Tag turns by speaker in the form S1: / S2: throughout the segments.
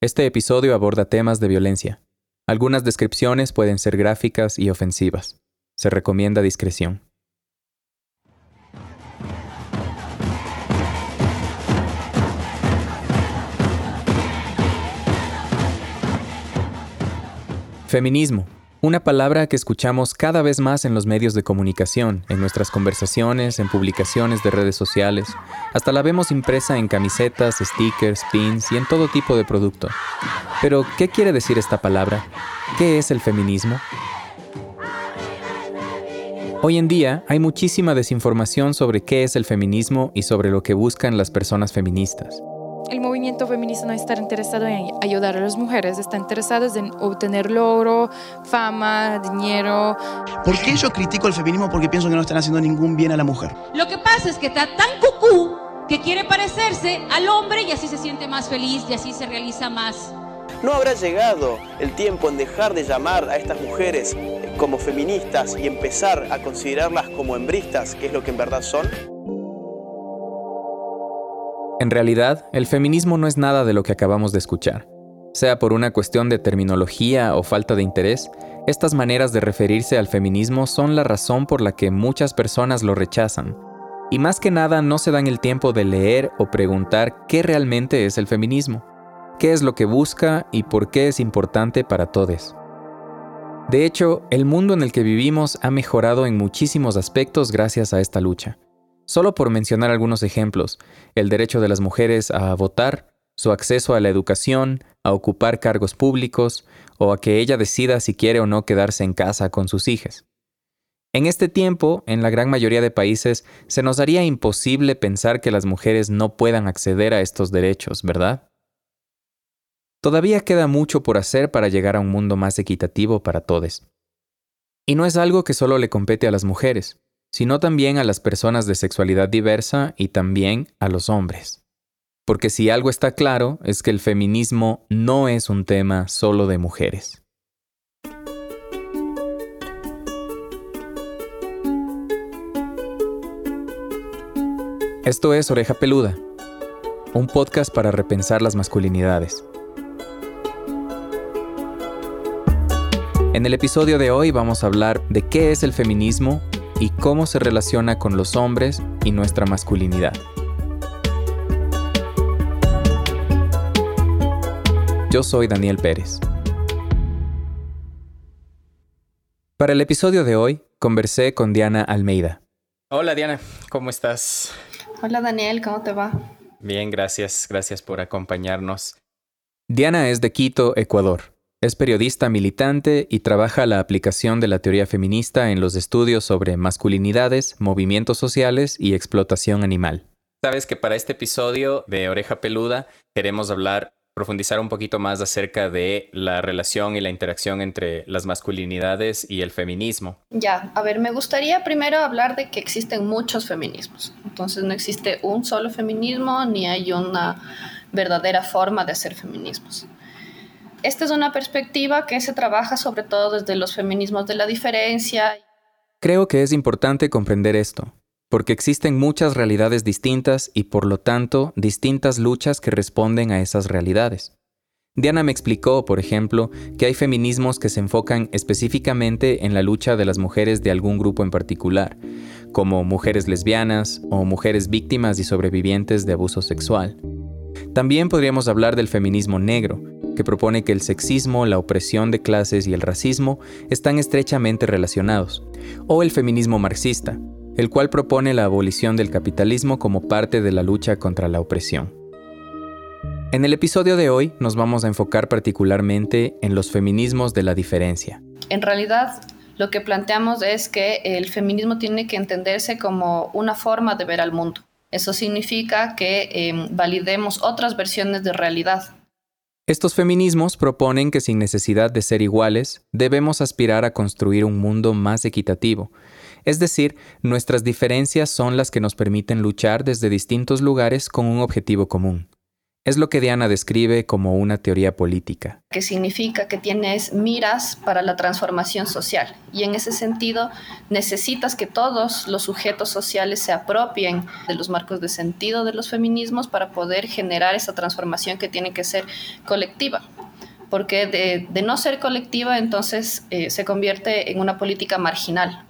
S1: Este episodio aborda temas de violencia. Algunas descripciones pueden ser gráficas y ofensivas. Se recomienda discreción. Feminismo una palabra que escuchamos cada vez más en los medios de comunicación, en nuestras conversaciones, en publicaciones de redes sociales. Hasta la vemos impresa en camisetas, stickers, pins y en todo tipo de producto. Pero, ¿qué quiere decir esta palabra? ¿Qué es el feminismo? Hoy en día hay muchísima desinformación sobre qué es el feminismo y sobre lo que buscan las personas feministas
S2: el movimiento feminista no está interesado en ayudar a las mujeres, está interesado en obtener logro, fama, dinero.
S3: ¿Por qué yo critico el feminismo? Porque pienso que no están haciendo ningún bien a la mujer.
S4: Lo que pasa es que está tan cucú que quiere parecerse al hombre y así se siente más feliz y así se realiza más.
S5: ¿No habrá llegado el tiempo en dejar de llamar a estas mujeres como feministas y empezar a considerarlas como hembristas, que es lo que en verdad son?
S1: En realidad, el feminismo no es nada de lo que acabamos de escuchar. Sea por una cuestión de terminología o falta de interés, estas maneras de referirse al feminismo son la razón por la que muchas personas lo rechazan. Y más que nada no se dan el tiempo de leer o preguntar qué realmente es el feminismo, qué es lo que busca y por qué es importante para todos. De hecho, el mundo en el que vivimos ha mejorado en muchísimos aspectos gracias a esta lucha. Solo por mencionar algunos ejemplos, el derecho de las mujeres a votar, su acceso a la educación, a ocupar cargos públicos o a que ella decida si quiere o no quedarse en casa con sus hijas. En este tiempo, en la gran mayoría de países, se nos haría imposible pensar que las mujeres no puedan acceder a estos derechos, ¿verdad? Todavía queda mucho por hacer para llegar a un mundo más equitativo para todos. Y no es algo que solo le compete a las mujeres sino también a las personas de sexualidad diversa y también a los hombres. Porque si algo está claro es que el feminismo no es un tema solo de mujeres. Esto es Oreja Peluda, un podcast para repensar las masculinidades. En el episodio de hoy vamos a hablar de qué es el feminismo y cómo se relaciona con los hombres y nuestra masculinidad. Yo soy Daniel Pérez. Para el episodio de hoy, conversé con Diana Almeida. Hola Diana, ¿cómo estás?
S2: Hola Daniel, ¿cómo te va?
S1: Bien, gracias, gracias por acompañarnos. Diana es de Quito, Ecuador. Es periodista militante y trabaja la aplicación de la teoría feminista en los estudios sobre masculinidades, movimientos sociales y explotación animal. Sabes que para este episodio de Oreja Peluda queremos hablar, profundizar un poquito más acerca de la relación y la interacción entre las masculinidades y el feminismo.
S2: Ya, a ver, me gustaría primero hablar de que existen muchos feminismos. Entonces no existe un solo feminismo ni hay una verdadera forma de hacer feminismos. Esta es una perspectiva que se trabaja sobre todo desde los feminismos de la diferencia.
S1: Creo que es importante comprender esto, porque existen muchas realidades distintas y por lo tanto distintas luchas que responden a esas realidades. Diana me explicó, por ejemplo, que hay feminismos que se enfocan específicamente en la lucha de las mujeres de algún grupo en particular, como mujeres lesbianas o mujeres víctimas y sobrevivientes de abuso sexual. También podríamos hablar del feminismo negro, que propone que el sexismo, la opresión de clases y el racismo están estrechamente relacionados, o el feminismo marxista, el cual propone la abolición del capitalismo como parte de la lucha contra la opresión. En el episodio de hoy nos vamos a enfocar particularmente en los feminismos de la diferencia.
S2: En realidad, lo que planteamos es que el feminismo tiene que entenderse como una forma de ver al mundo. Eso significa que em, validemos otras versiones de realidad,
S1: Estos feminismos proponen que sin necesidad de ser iguales, debemos aspirar a construir un mundo más equitativo. Es decir, nuestras diferencias son las que nos permiten luchar desde distintos lugares con un objetivo común. Es lo que Diana describe como una teoría política.
S2: Que significa que tienes miras para la transformación social y en ese sentido necesitas que todos los sujetos sociales se apropien de los marcos de sentido de los feminismos para poder generar esa transformación que tiene que ser colectiva porque de, no ser colectiva entonces eh, se convierte en una política marginal.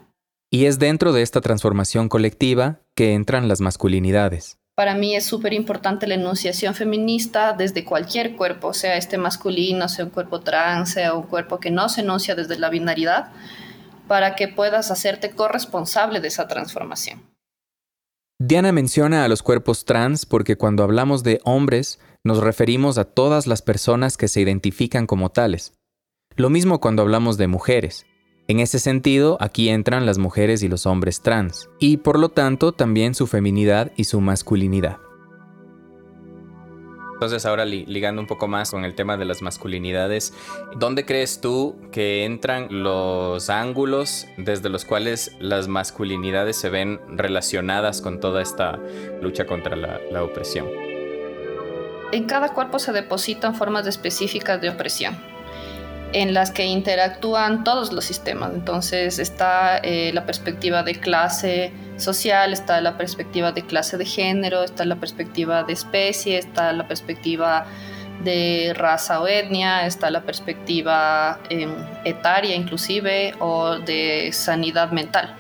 S1: Y es dentro de esta transformación colectiva que entran las masculinidades.
S2: Para mí es súper importante la enunciación feminista desde cualquier cuerpo, sea este masculino, sea un cuerpo trans, sea un cuerpo que no se enuncia desde la binaridad, para que puedas hacerte corresponsable de esa transformación.
S1: Diana menciona a los cuerpos trans porque cuando hablamos de hombres nos referimos a todas las personas que se identifican como tales. Lo mismo cuando hablamos de mujeres. En ese sentido, aquí entran las mujeres y los hombres trans, y por lo tanto también su feminidad y su masculinidad. Entonces ahora ligando un poco más con el tema de las masculinidades, ¿dónde crees tú que entran los ángulos desde los cuales las masculinidades se ven relacionadas con toda esta lucha contra la, la opresión?
S2: En cada cuerpo se depositan formas específicas de opresión en las que interactúan todos los sistemas. Entonces está eh, la perspectiva de clase social, está la perspectiva de clase de género, está la perspectiva de especie, está la perspectiva de raza o etnia, está la perspectiva em, etaria inclusive o de sanidad mental.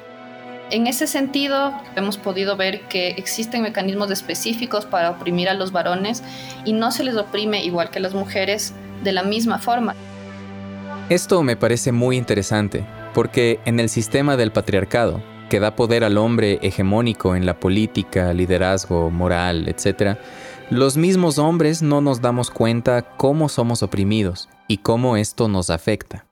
S2: En ese sentido, hemos podido ver que existen mecanismos específicos para oprimir a los varones y no se les oprime igual que a las mujeres de la misma forma.
S1: Esto me parece muy interesante, porque en el sistema del patriarcado, que da poder al hombre hegemónico en la política, liderazgo, moral, etc., los mismos hombres no nos damos cuenta cómo somos oprimidos y cómo esto nos afecta.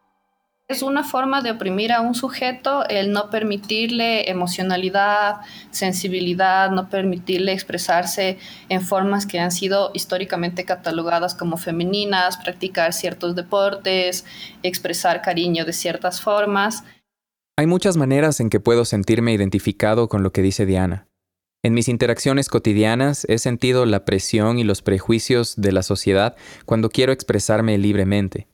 S2: Es una forma de oprimir a un sujeto el no permitirle emocionalidad, sensibilidad, no permitirle expresarse en formas que han sido históricamente catalogadas como femeninas, practicar ciertos deportes, expresar cariño de ciertas formas.
S1: Hay muchas maneras en que puedo sentirme identificado con lo que dice Diana. En mis interacciones cotidianas he sentido la presión y los prejuicios de la sociedad cuando quiero expresarme libremente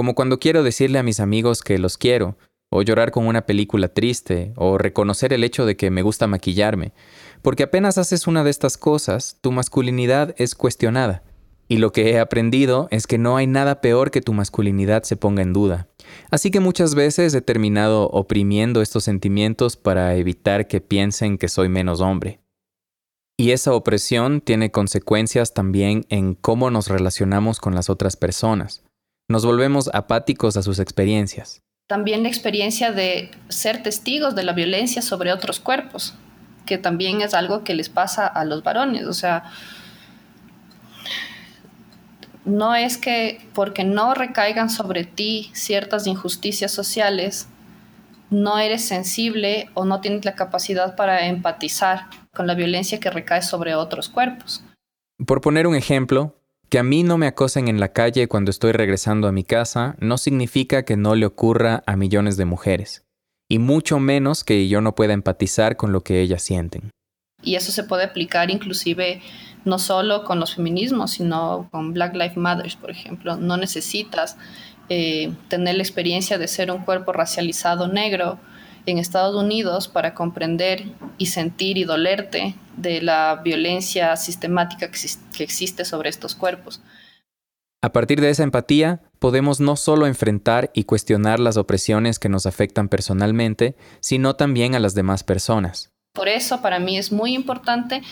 S1: como cuando quiero decirle a mis amigos que los quiero, o llorar con una película triste, o reconocer el hecho de que me gusta maquillarme, porque apenas haces una de estas cosas, tu masculinidad es cuestionada. Y lo que he aprendido es que no hay nada peor que tu masculinidad se ponga en duda. Así que muchas veces he terminado oprimiendo estos sentimientos para evitar que piensen que soy menos hombre. Y esa opresión tiene consecuencias también en cómo nos relacionamos con las otras personas nos volvemos apáticos a sus experiencias.
S2: También la experiencia de ser testigos de la violencia sobre otros cuerpos, que también es algo que les pasa a los varones. O sea, no es que porque no recaigan sobre ti ciertas injusticias sociales, no eres sensible o no tienes la capacidad para empatizar con la violencia que recae sobre otros cuerpos.
S1: Por poner un ejemplo, que a mí no me acosen en la calle cuando estoy regresando a mi casa no significa que no le ocurra a millones de mujeres, y mucho menos que yo no pueda empatizar con lo que ellas sienten.
S2: Y eso se puede aplicar inclusive no solo con los feminismos, sino con Black Lives Matter, por ejemplo. No necesitas eh, tener la experiencia de ser un cuerpo racializado negro en Estados Unidos para comprender y sentir y dolerte de la violencia sistemática que existe sobre estos cuerpos.
S1: A partir de esa empatía, podemos no solo enfrentar y cuestionar las opresiones que nos afectan personalmente, sino también a las demás personas.
S2: Por eso para mí es muy importante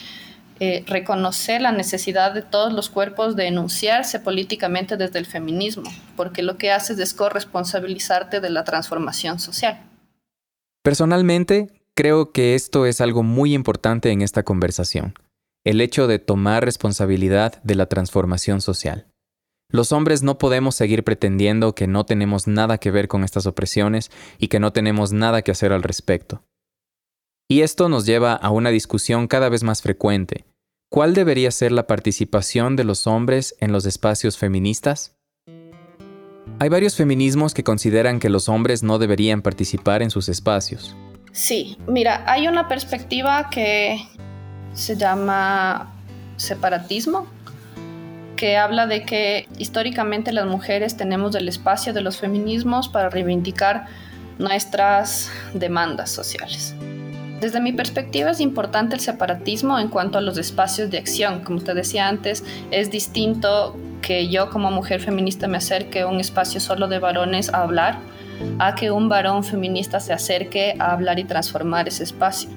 S2: eh, reconocer la necesidad de todos los cuerpos de enunciarse políticamente desde el feminismo, porque lo que haces es corresponsabilizarte de la transformación social.
S1: Personalmente, creo que esto es algo muy importante en esta conversación, el hecho de tomar responsabilidad de la transformación social. Los hombres no podemos seguir pretendiendo que no tenemos nada que ver con estas opresiones y que no tenemos nada que hacer al respecto. Y esto nos lleva a una discusión cada vez más frecuente. ¿cuál debería ser la participación de los hombres en los espacios feministas? Hay varios feminismos que consideran que los hombres no deberían participar en sus espacios.
S2: Sí, mira, hay una perspectiva que se llama separatismo, que habla de que históricamente las mujeres tenemos el espacio de los feminismos para reivindicar nuestras demandas sociales. Desde mi perspectiva es importante el separatismo en cuanto a los espacios de acción. Como te decía antes, es distinto que yo como mujer feminista me acerque a un espacio solo de varones a hablar, a que un varón feminista se acerque a hablar y transformar ese espacio.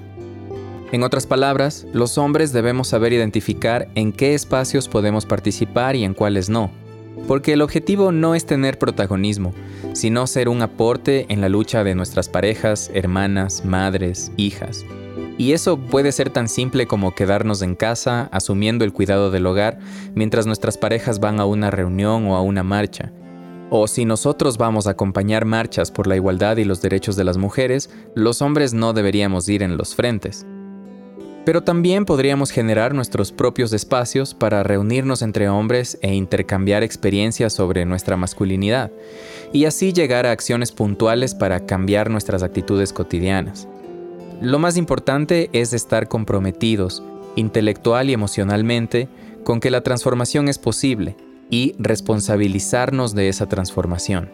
S1: En otras palabras, los hombres debemos saber identificar en qué espacios podemos participar y en cuáles no, porque el objetivo no es tener protagonismo, sino ser un aporte en la lucha de nuestras parejas, hermanas, madres, hijas. Y eso puede ser tan simple como quedarnos en casa asumiendo el cuidado del hogar mientras nuestras parejas van a una reunión o a una marcha. O si nosotros vamos a acompañar marchas por la igualdad y los derechos de las mujeres, los hombres no deberíamos ir en los frentes. Pero también podríamos generar nuestros propios espacios para reunirnos entre hombres e intercambiar experiencias sobre nuestra masculinidad, y así llegar a acciones puntuales para cambiar nuestras actitudes cotidianas. Lo más importante es estar comprometidos, intelectual y emocionalmente, con que la transformación es posible y responsabilizarnos de esa transformación.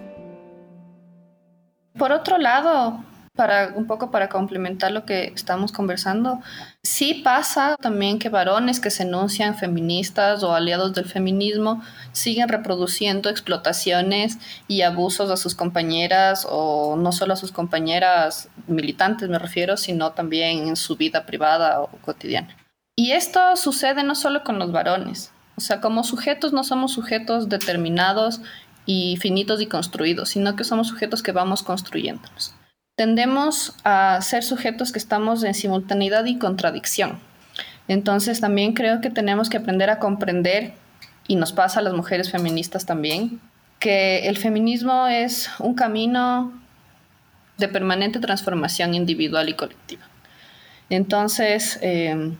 S2: Por otro lado, para un poco para complementar lo que estamos conversando, sí pasa también que varones que se enuncian feministas o aliados del feminismo siguen reproduciendo explotaciones y abusos a sus compañeras o no solo a sus compañeras militantes me refiero, sino también en su vida privada o cotidiana. Y esto sucede no solo con los varones, o sea, como sujetos no somos sujetos determinados y finitos y construidos, sino que somos sujetos que vamos construyéndonos tendemos a ser sujetos que estamos en simultaneidad y contradicción. Entonces también creo que tenemos que aprender a comprender, y nos pasa a las mujeres feministas también, que el feminismo es un camino de permanente transformación individual y colectiva. Entonces, eh,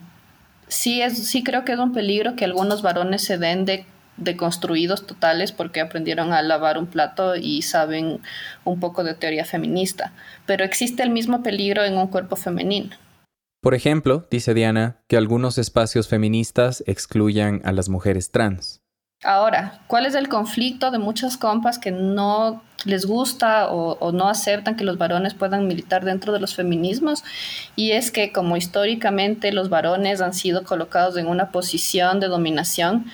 S2: sí, es, sí creo que es un peligro que algunos varones se den de deconstruidos totales porque aprendieron a lavar un plato y saben un poco de teoría feminista, pero existe el mismo peligro en un cuerpo femenino.
S1: Por ejemplo, dice Diana, que algunos espacios feministas excluyan a las mujeres trans.
S2: Ahora, ¿cuál es el conflicto de muchas compas que no les gusta o, o, no aceptan que los varones puedan militar dentro de los feminismos? Y es que como históricamente los varones han sido colocados en una posición de dominación,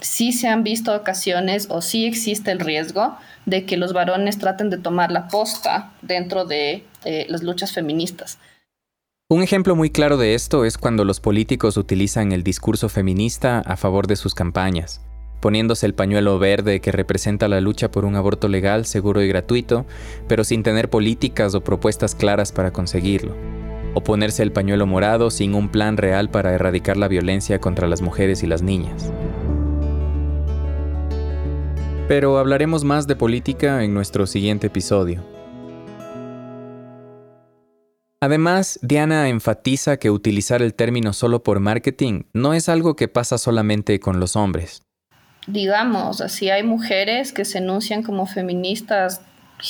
S2: sí se han visto ocasiones o sí existe el riesgo de que los varones traten de tomar la posta dentro de las luchas feministas.
S1: Un ejemplo muy claro de esto es cuando los políticos utilizan el discurso feminista a favor de sus campañas, poniéndose el pañuelo verde que representa la lucha por un aborto legal, seguro y gratuito, pero sin tener políticas o propuestas claras para conseguirlo, o ponerse el pañuelo morado sin un plan real para erradicar la violencia contra las mujeres y las niñas. Pero hablaremos más de política en nuestro siguiente episodio. Además, Diana enfatiza que utilizar el término solo por marketing no es algo que pasa solamente con los hombres.
S2: Digamos, así hay mujeres que se enuncian como feministas,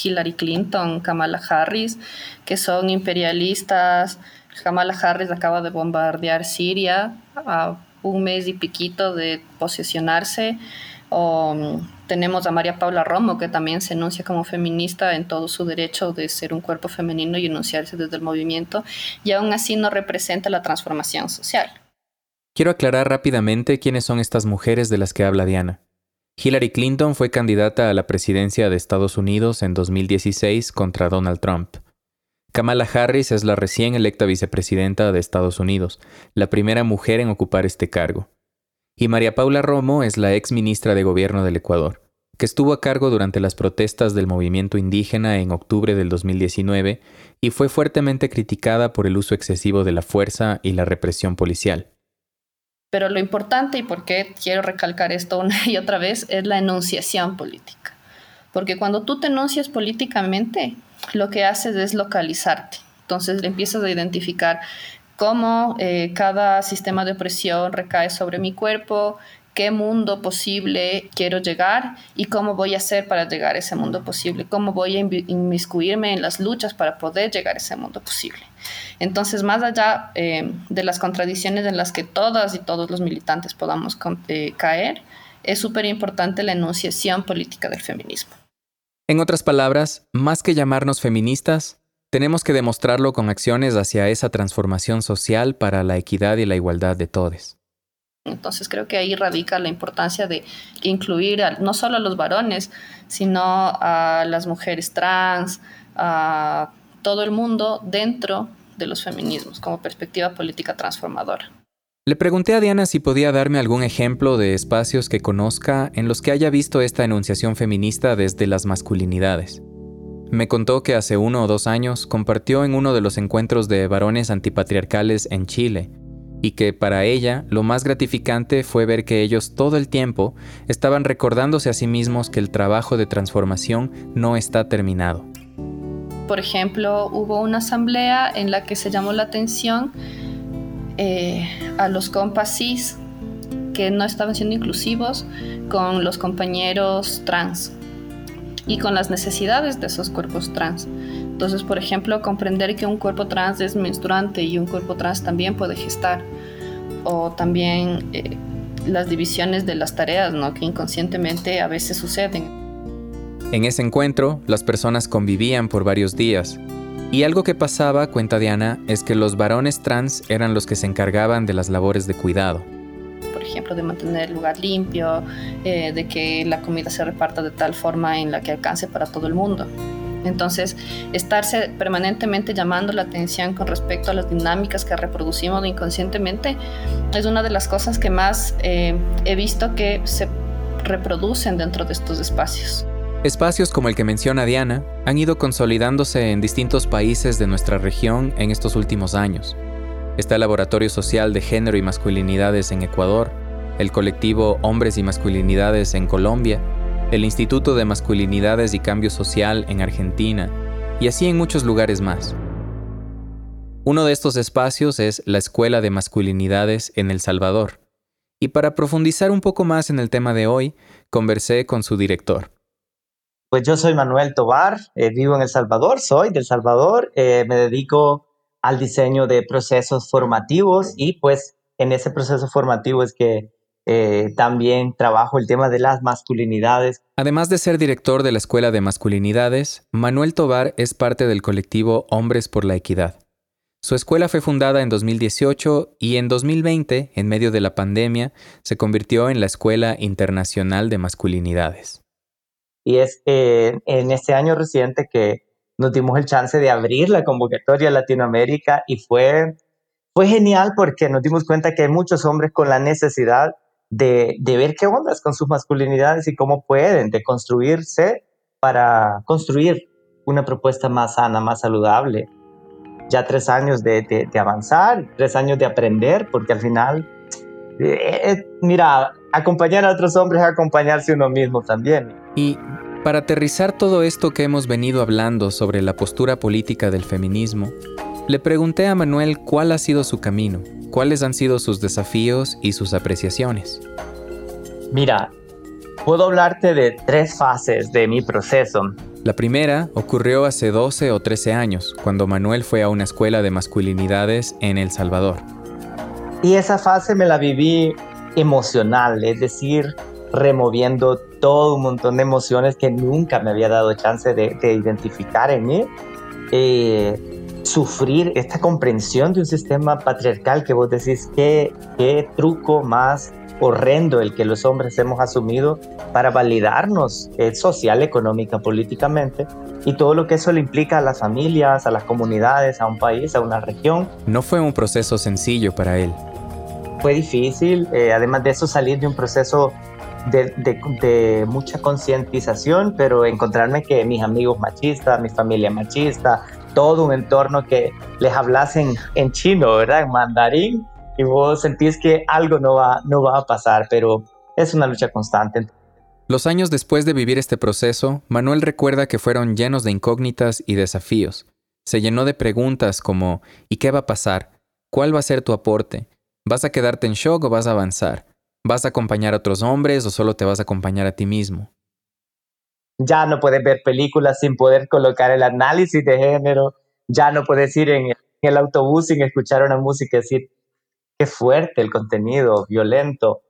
S2: Hillary Clinton, Kamala Harris, que son imperialistas. Kamala Harris acaba de bombardear Siria a un mes y piquito de posesionarse. O mm, tenemos a María Paula Romo, que también se enuncia como feminista en todo su derecho de ser un cuerpo femenino y enunciarse desde el movimiento, y aún así no representa la transformación social.
S1: Quiero aclarar rápidamente quiénes son estas mujeres de las que habla Diana. Hillary Clinton fue candidata a la presidencia de Estados Unidos en 2016 contra Donald Trump. Kamala Harris es la recién electa vicepresidenta de Estados Unidos, la primera mujer en ocupar este cargo y María Paula Romo es la ex ministra de Gobierno del Ecuador, que estuvo a cargo durante las protestas del movimiento indígena en octubre del 2019 y fue fuertemente criticada por el uso excesivo de la fuerza y la represión policial.
S2: Pero lo importante, y por qué quiero recalcar esto una y otra vez, es la enunciación política. Porque cuando tú te enuncias políticamente, lo que haces es localizarte. Entonces empiezas a identificar cómo eh, cada sistema de opresión recae sobre mi cuerpo, qué mundo posible quiero llegar y cómo voy a hacer para llegar a ese mundo posible, cómo voy a inmiscuirme en las luchas para poder llegar a ese mundo posible. Entonces, más allá eh, de las contradicciones en las que todas y todos los militantes podamos eh, caer, es súper importante la enunciación política del feminismo.
S1: En otras palabras, más que llamarnos feministas, tenemos que demostrarlo con acciones hacia esa transformación social para la equidad y la igualdad de todos.
S2: Entonces creo que ahí radica la importancia de incluir no solo a los varones, sino a las mujeres trans, a todo el mundo dentro de los feminismos como perspectiva política transformadora.
S1: Le pregunté a Diana si podía darme algún ejemplo de espacios que conozca en los que haya visto esta enunciación feminista desde las masculinidades. Me contó que hace uno o dos años compartió en uno de los encuentros de varones antipatriarcales en Chile, y que para ella lo más gratificante fue ver que ellos todo el tiempo estaban recordándose a sí mismos que el trabajo de transformación no está terminado.
S2: Por ejemplo, hubo una asamblea en la que se llamó la atención eh, a los compas cis que no estaban siendo inclusivos con los compañeros trans y con las necesidades de esos cuerpos trans. Entonces, por ejemplo, comprender que un cuerpo trans es menstruante y un cuerpo trans también puede gestar. O también eh, las divisiones de las tareas, ¿no? Que inconscientemente a veces suceden.
S1: En ese encuentro, las personas convivían por varios días. Y algo que pasaba, cuenta Diana, es que los varones trans eran los que se encargaban de las labores de cuidado
S2: por ejemplo, de mantener el lugar limpio, eh, de que la comida se reparta de tal forma en la que alcance para todo el mundo. Entonces, estarse permanentemente llamando la atención con respecto a las dinámicas que reproducimos inconscientemente es una de las cosas que más eh, he visto que se reproducen dentro de estos espacios.
S1: Espacios como el que menciona Diana han ido consolidándose en distintos países de nuestra región en estos últimos años. Está el Laboratorio Social de Género y Masculinidades en Ecuador, el colectivo Hombres y Masculinidades en Colombia, el Instituto de Masculinidades y Cambio Social en Argentina, y así en muchos lugares más. Uno de estos espacios es la Escuela de Masculinidades en El Salvador, y para profundizar un poco más en el tema de hoy, conversé con su director.
S6: Pues yo soy Manuel Tobar, eh, vivo en El Salvador, soy del Salvador, eh, me dedico al diseño de procesos formativos y pues en ese proceso formativo es que eh, también trabajo el tema de las masculinidades.
S1: Además de ser director de la Escuela de Masculinidades, Manuel Tobar es parte del colectivo Hombres por la Equidad. Su escuela fue fundada en 2018 y en 2020, en medio de la pandemia, se convirtió en la Escuela Internacional de Masculinidades.
S6: Y es eh, en este año reciente que nos dimos el chance de abrir la convocatoria a Latinoamérica y fue, fue genial porque nos dimos cuenta que hay muchos hombres con la necesidad de, ver qué ondas con sus masculinidades y cómo pueden deconstruirse para construir una propuesta más sana, más saludable. Ya tres años de, avanzar, tres años de aprender, porque al final, eh, eh, mira, acompañar a otros hombres es acompañarse uno mismo también.
S1: Y para aterrizar todo esto que hemos venido hablando sobre la postura política del feminismo, le pregunté a Manuel cuál ha sido su camino, cuáles han sido sus desafíos y sus apreciaciones.
S6: Mira, puedo hablarte de tres fases de mi proceso.
S1: La primera ocurrió hace 12 o 13 años, cuando Manuel fue a una escuela de masculinidades en El Salvador.
S6: Y esa fase me la viví emocional, es decir, removiendo todo un montón de emociones que nunca me había dado chance de, identificar en mí. Eh, sufrir esta comprensión de un sistema patriarcal que vos decís, qué, qué truco más horrendo el que los hombres hemos asumido para validarnos eh, social, económica, políticamente y todo lo que eso le implica a las familias, a las comunidades, a un país, a una región.
S1: No fue un proceso sencillo para él.
S6: Fue difícil, eh, además de eso salir de un proceso de, mucha concientización, pero encontrarme que mis amigos machistas, mi familia machista, todo un entorno que les hablasen en chino, ¿verdad? En mandarín, y vos sentís que algo no va, no va a pasar, pero es una lucha constante.
S1: Los años después de vivir este proceso, Manuel recuerda que fueron llenos de incógnitas y desafíos. Se llenó de preguntas como ¿y qué va a pasar? ¿Cuál va a ser tu aporte? ¿Vas a quedarte en shock o vas a avanzar? ¿Vas a acompañar a otros hombres o solo te vas a acompañar a ti mismo?
S6: Ya no puedes ver películas sin poder colocar el análisis de género. Ya no puedes ir en el autobús sin escuchar una música y decir, qué fuerte el contenido, violento.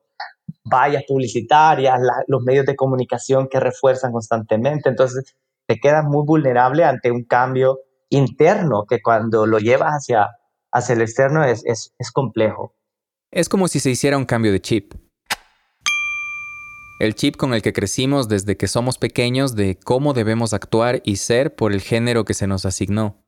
S6: Vallas publicitarias, los medios de comunicación que refuerzan constantemente. Entonces, te quedas muy vulnerable ante un cambio interno que cuando lo llevas hacia, hacia el externo es, es, es complejo.
S1: Es como si se hiciera un cambio de chip. El chip con el que crecimos desde que somos pequeños de cómo debemos actuar y ser por el género que se nos asignó.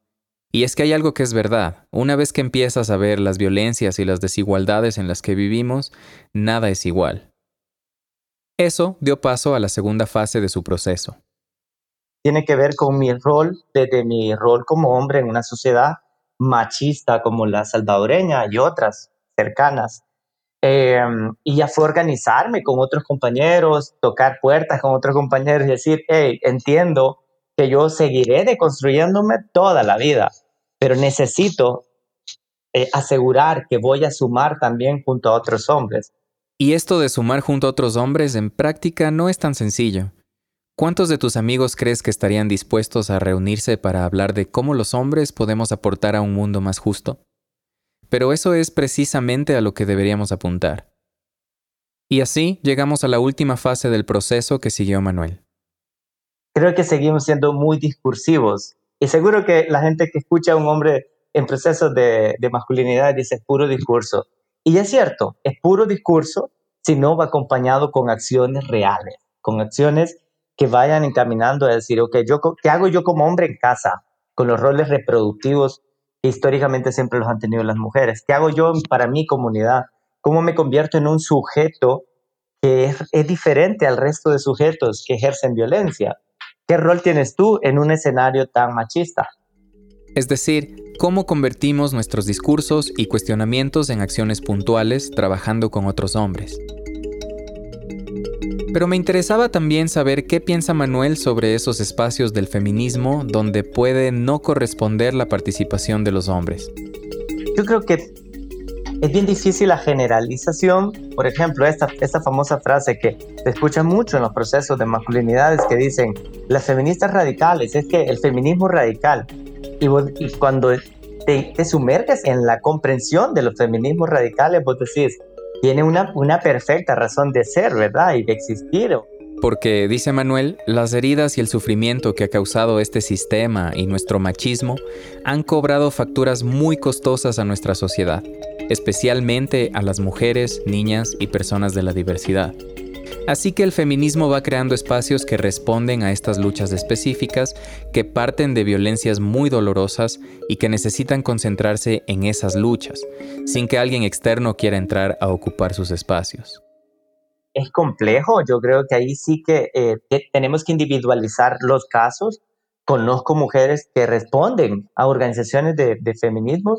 S1: Y es que hay algo que es verdad. Una vez que empiezas a ver las violencias y las desigualdades en las que vivimos, nada es igual. Eso dio paso a la segunda fase de su proceso.
S6: Tiene que ver con mi rol, desde mi rol como hombre en una sociedad machista como la salvadoreña y otras cercanas. Em, y ya fue organizarme con otros compañeros, tocar puertas con otros compañeros y decir, hey, entiendo que yo seguiré deconstruyéndome toda la vida, pero necesito eh, asegurar que voy a sumar también junto a otros hombres.
S1: Y esto de sumar junto a otros hombres en práctica no es tan sencillo. ¿Cuántos de tus amigos crees que estarían dispuestos a reunirse para hablar de cómo los hombres podemos aportar a un mundo más justo? Pero eso es precisamente a lo que deberíamos apuntar. Y así llegamos a la última fase del proceso que siguió Manuel.
S6: Creo que seguimos siendo muy discursivos y seguro que la gente que escucha a un hombre en proceso de, masculinidad dice puro discurso. Y es cierto, es puro discurso si no va acompañado con acciones reales, con acciones que vayan encaminando a decir, ok, yo, ¿qué hago yo como hombre en casa con los roles reproductivos históricamente siempre los han tenido las mujeres. ¿Qué hago yo para mi comunidad? ¿Cómo me convierto en un sujeto que es, es diferente al resto de sujetos que ejercen violencia? ¿Qué rol tienes tú en un escenario tan machista?
S1: Es decir, cómo convertimos nuestros discursos y cuestionamientos en acciones puntuales trabajando con otros hombres. Pero me interesaba también saber qué piensa Manuel sobre esos espacios del feminismo donde puede no corresponder la participación de los hombres.
S6: Yo creo que es bien difícil la generalización. Por ejemplo, esta, esta famosa frase que se escucha mucho en los procesos de masculinidades que dicen las feministas radicales, es que el feminismo radical. Y, cuando te, te sumerges en la comprensión de los feminismos radicales, vos decís, tiene una, una perfecta razón de ser, ¿verdad? Y de existir.
S1: Porque, dice Manuel, las heridas y el sufrimiento que ha causado este sistema y nuestro machismo han cobrado facturas muy costosas a nuestra sociedad, especialmente a las mujeres, niñas y personas de la diversidad. Así que el feminismo va creando espacios que responden a estas luchas específicas, que parten de violencias muy dolorosas y que necesitan concentrarse en esas luchas, sin que alguien externo quiera entrar a ocupar sus espacios.
S6: Es complejo, yo creo que ahí sí que, eh, tenemos que individualizar los casos. Conozco mujeres que responden a organizaciones de, de feminismo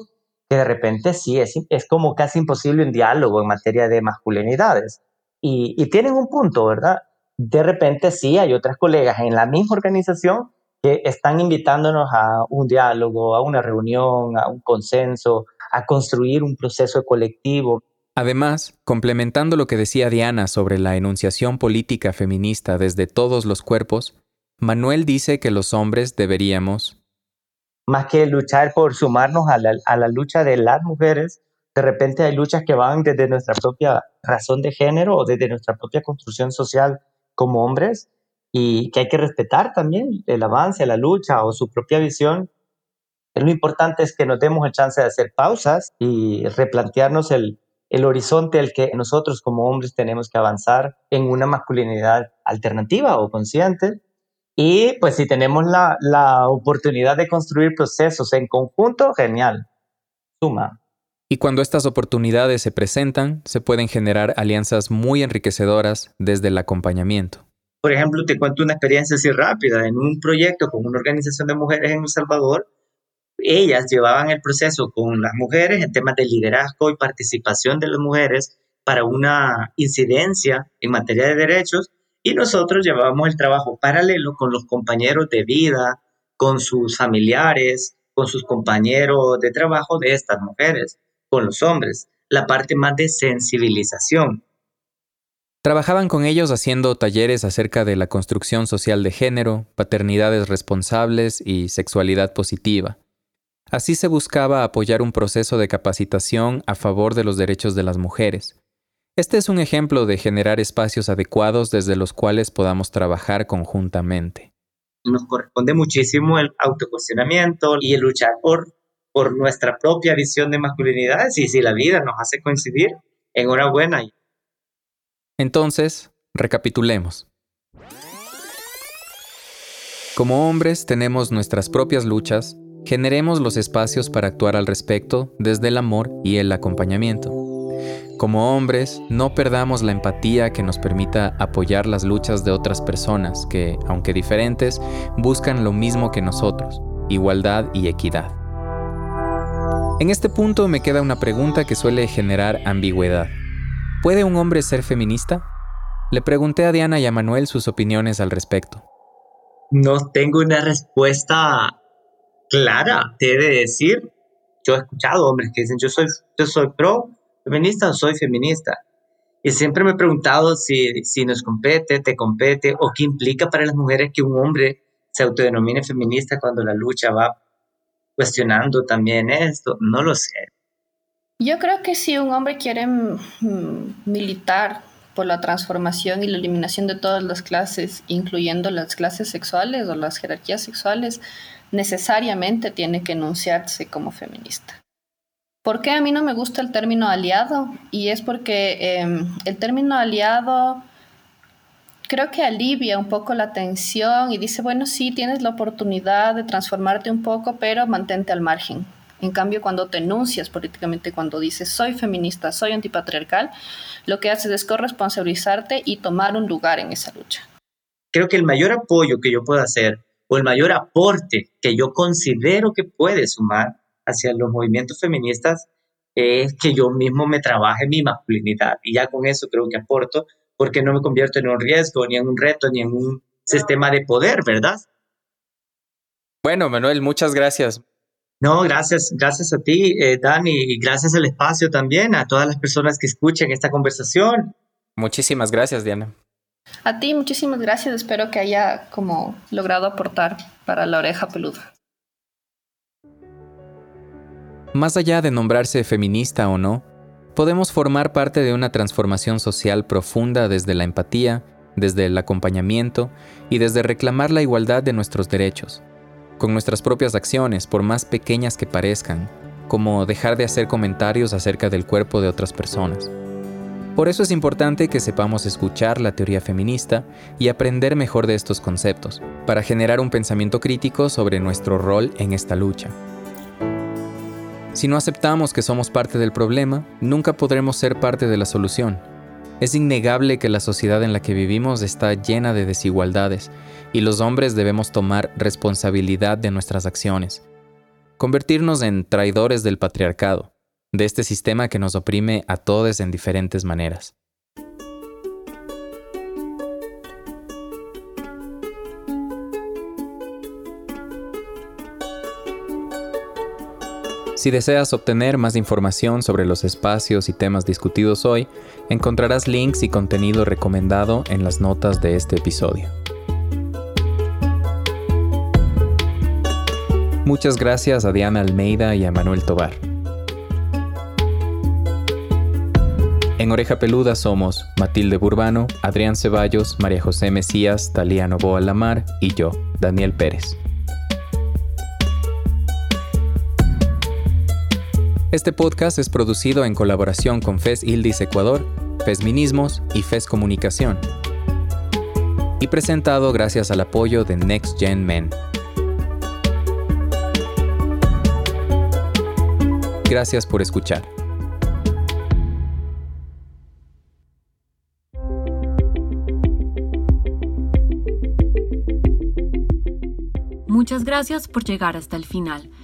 S6: que de repente sí, es, es como casi imposible un diálogo en materia de masculinidades y, tienen un punto, ¿verdad? De repente sí hay otras colegas en la misma organización que están invitándonos a un diálogo, a una reunión, a un consenso, a construir un proceso colectivo.
S1: Además, complementando lo que decía Diana sobre la enunciación política feminista desde todos los cuerpos, Manuel dice que los hombres deberíamos...
S6: Más que luchar por sumarnos a la, a la lucha de las mujeres, de repente hay luchas que van desde nuestra propia razón de género o desde nuestra propia construcción social como hombres y que hay que respetar también el avance, la lucha o su propia visión. Lo importante es que nos demos el chance de hacer pausas y replantearnos el, el horizonte al que nosotros como hombres tenemos que avanzar en una masculinidad alternativa o consciente. Y pues si tenemos la, la oportunidad de construir procesos en conjunto, genial, suma.
S1: Y cuando estas oportunidades se presentan, se pueden generar alianzas muy enriquecedoras desde el acompañamiento.
S6: Por ejemplo, te cuento una experiencia así rápida. En un proyecto con una organización de mujeres en El Salvador, ellas llevaban el proceso con las mujeres en temas de liderazgo y participación de las mujeres para una incidencia en materia de derechos y nosotros llevábamos el trabajo paralelo con los compañeros de vida, con sus familiares, con sus compañeros de trabajo de estas mujeres con los hombres, la parte más de sensibilización.
S1: Trabajaban con ellos haciendo talleres acerca de la construcción social de género, paternidades responsables y sexualidad positiva. Así se buscaba apoyar un proceso de capacitación a favor de los derechos de las mujeres. Este es un ejemplo de generar espacios adecuados desde los cuales podamos trabajar conjuntamente.
S6: Nos corresponde muchísimo el autocuestionamiento y el luchar por, por nuestra propia visión de masculinidad y si la vida nos hace coincidir, enhorabuena.
S1: Entonces, recapitulemos. Como hombres tenemos nuestras propias luchas, generemos los espacios para actuar al respecto desde el amor y el acompañamiento. Como hombres, no perdamos la empatía que nos permita apoyar las luchas de otras personas que, aunque diferentes, buscan lo mismo que nosotros, igualdad y equidad. En este punto me queda una pregunta que suele generar ambigüedad. ¿Puede un hombre ser feminista? Le pregunté a Diana y a Manuel sus opiniones al respecto.
S6: No tengo una respuesta clara, te he de decir. Yo he escuchado hombres que dicen, yo soy, yo soy pro feminista o soy feminista. Y siempre me he preguntado si, si nos compete, te compete, o qué implica para las mujeres que un hombre se autodenomine feminista cuando la lucha va cuestionando también esto. No lo sé.
S2: Yo creo que si un hombre quiere militar por la transformación y la eliminación de todas las clases, incluyendo las clases sexuales o las jerarquías sexuales, necesariamente tiene que enunciarse como feminista. ¿Por qué a mí no me gusta el término aliado? Y es porque em, el término aliado creo que alivia un poco la tensión y dice, bueno, sí, tienes la oportunidad de transformarte un poco, pero mantente al margen. En cambio, cuando te enuncias políticamente, cuando dices soy feminista, soy antipatriarcal, lo que haces es corresponsabilizarte y tomar un lugar en esa lucha.
S6: Creo que el mayor apoyo que yo puedo hacer o el mayor aporte que yo considero que puede sumar hacia los movimientos feministas es que yo mismo me trabaje mi masculinidad y ya con eso creo que aporto porque no me convierto en un riesgo, ni en un reto, ni en un sistema de poder, ¿verdad?
S1: Bueno, Manuel, muchas gracias.
S6: No, gracias, gracias a ti, eh, Dani, y gracias al espacio también, a todas las personas que escuchen esta conversación.
S1: Muchísimas gracias, Diana.
S2: A ti, muchísimas gracias. Espero que haya como logrado aportar para la oreja peluda.
S1: Más allá de nombrarse feminista o no, podemos formar parte de una transformación social profunda desde la empatía, desde el acompañamiento y desde reclamar la igualdad de nuestros derechos con nuestras propias acciones, por más pequeñas que parezcan, como dejar de hacer comentarios acerca del cuerpo de otras personas. Por eso es importante que sepamos escuchar la teoría feminista y aprender mejor de estos conceptos, para generar un pensamiento crítico sobre nuestro rol en esta lucha. Si no aceptamos que somos parte del problema, nunca podremos ser parte de la solución. Es innegable que la sociedad en la que vivimos está llena de desigualdades y los hombres debemos tomar responsabilidad de nuestras acciones, convertirnos en traidores del patriarcado, de este sistema que nos oprime a todos en diferentes maneras. Si deseas obtener más información sobre los espacios y temas discutidos hoy, encontrarás links y contenido recomendado en las notas de este episodio. Muchas gracias a Diana Almeida y a Manuel Tobar. En Oreja Peluda somos Matilde Burbano, Adrián Ceballos, María José Mesías, Talía Novoa Lamar y yo, Daniel Pérez. Este podcast es producido en colaboración con FES Ildis Ecuador, FES Minismos y FES Comunicación. Y presentado gracias al apoyo de Next Gen Men. Gracias por escuchar.
S7: Muchas gracias por llegar hasta el final.